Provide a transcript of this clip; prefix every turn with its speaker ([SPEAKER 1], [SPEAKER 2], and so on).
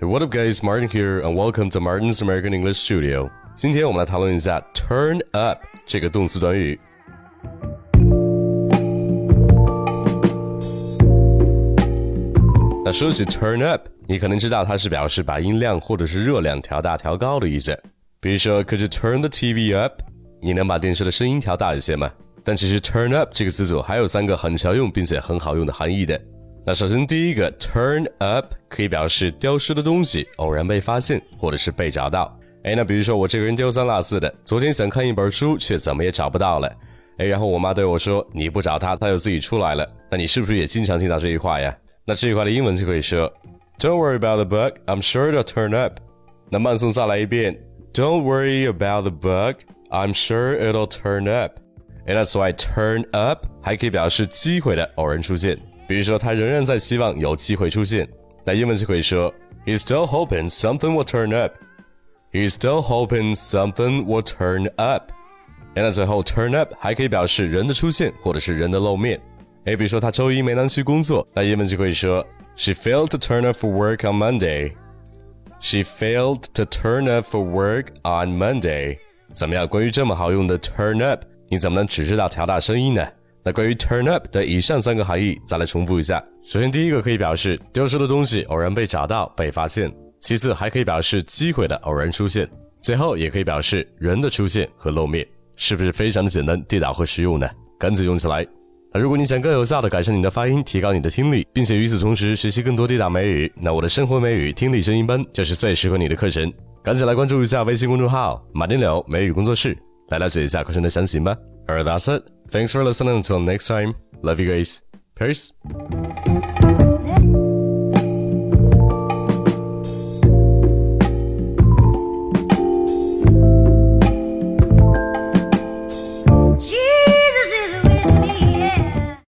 [SPEAKER 1] Hey, what up, guys? Martin here, and welcome to Martin's American English Studio. 今天我们来讨论一下 turn up 这个动词短语。那说起 turn up，你可能知道它是表示把音量或者是热量调大调高的意思。比如说，Could you turn the TV up？你能把电视的声音调大一些吗？但其实 turn up 这个词组还有三个很常用并且很好用的含义的。那首先第一个 turn up 可以表示丢失的东西偶然被发现或者是被找到。哎，那比如说我这个人丢三落四的，昨天想看一本书却怎么也找不到了。哎，然后我妈对我说：“你不找他，他就自己出来了。”那你是不是也经常听到这句话呀？那这句话的英文就可以说：“Don't worry about the book, I'm sure it'll turn up。”那慢速再来一遍：“Don't worry about the book, I'm sure it'll turn up。” And that's why turn up 还可以表示机会的偶然出现。比如说，他仍然在希望有机会出现。那英文就可以说：“He's still hoping something will turn up。” He's still hoping something will turn up。那最后 turn up 还可以表示人的出现或者是人的露面。哎，比如说他周一没能去工作，那英文就可以说 She failed to turn up for work on Monday. She failed to turn up for work on Monday. 怎么样？关于这么好用的 turn up，你怎么能只知道调大声音呢？那关于 turn up 的以上三个含义，再来重复一下。首先，第一个可以表示丢失的东西偶然被找到、被发现；其次，还可以表示机会的偶然出现；最后，也可以表示人的出现和露面。是不是非常的简单、地道和实用呢？赶紧用起来！那如果你想更有效的改善你的发音，提高你的听力，并且与此同时学习更多地道美语，那我的生活美语听力声音班就是最适合你的课程。赶紧来关注一下微信公众号“马丁柳美语工作室”，来了解一下课程的详情吧。Alright, that's it. Thanks for listening. Until next time, love you guys. Peace.